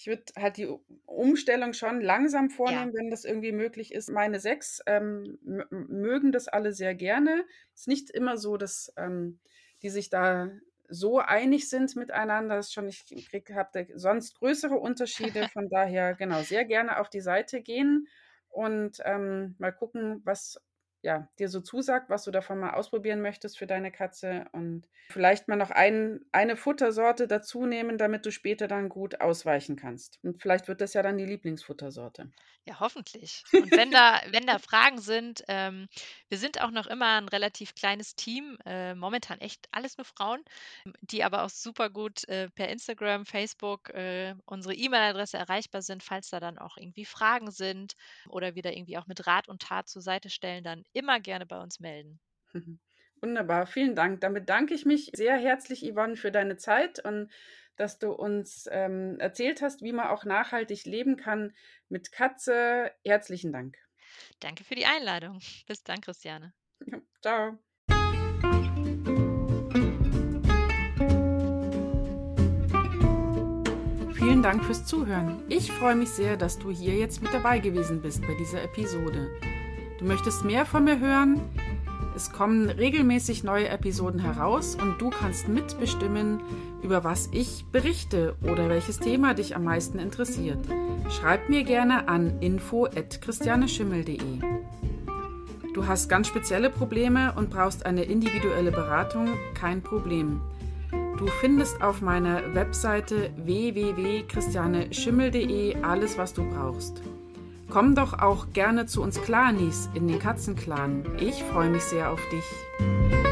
A: Ich würde halt die Umstellung schon langsam
B: Ja.
A: vornehmen, wenn das irgendwie möglich ist. Meine 6, ähm, mögen das alle sehr gerne. Ist nicht immer so, dass, ähm, die sich da so einig sind miteinander. Ist schon ich habe sonst größere Unterschiede. Von daher, genau, sehr gerne auf die Seite gehen und, ähm, mal gucken, was ja, dir so zusagt, was du davon mal ausprobieren möchtest für deine Katze und vielleicht mal noch ein eine Futtersorte dazu nehmen, damit du später dann gut ausweichen kannst. Und vielleicht wird das ja dann die Lieblingsfuttersorte.
B: Ja, hoffentlich. Und wenn da wenn da Fragen sind ähm, wir sind auch noch immer ein relativ kleines Team, äh, momentan echt alles nur Frauen, ähm, die aber auch super gut, äh, per Instagram, Facebook, äh, unsere E-Mail-Adresse erreichbar sind, falls da dann auch irgendwie Fragen sind oder wir da irgendwie auch mit Rat und Tat zur Seite stellen, dann immer gerne bei uns melden.
A: Wunderbar, vielen Dank. Dann bedanke ich mich sehr herzlich, Yvonne, für deine Zeit und dass du uns ähm, erzählt hast, wie man auch nachhaltig leben kann mit Katze. Herzlichen Dank.
B: Danke für die Einladung. Bis dann, Christiane.
A: Ciao. Vielen Dank fürs Zuhören. Ich freue mich sehr, dass du hier jetzt mit dabei gewesen bist bei dieser Episode. Du möchtest mehr von mir hören? Es kommen regelmäßig neue Episoden heraus und du kannst mitbestimmen, über was ich berichte oder welches Thema dich am meisten interessiert. Schreib mir gerne an info@christianeschimmel.de. Du hast ganz spezielle Probleme und brauchst eine individuelle Beratung? Kein Problem. Du findest auf meiner Webseite www.christianeschimmel.de alles, was du brauchst. Komm doch auch gerne zu uns Clanis in den Katzenclan. Ich freue mich sehr auf dich.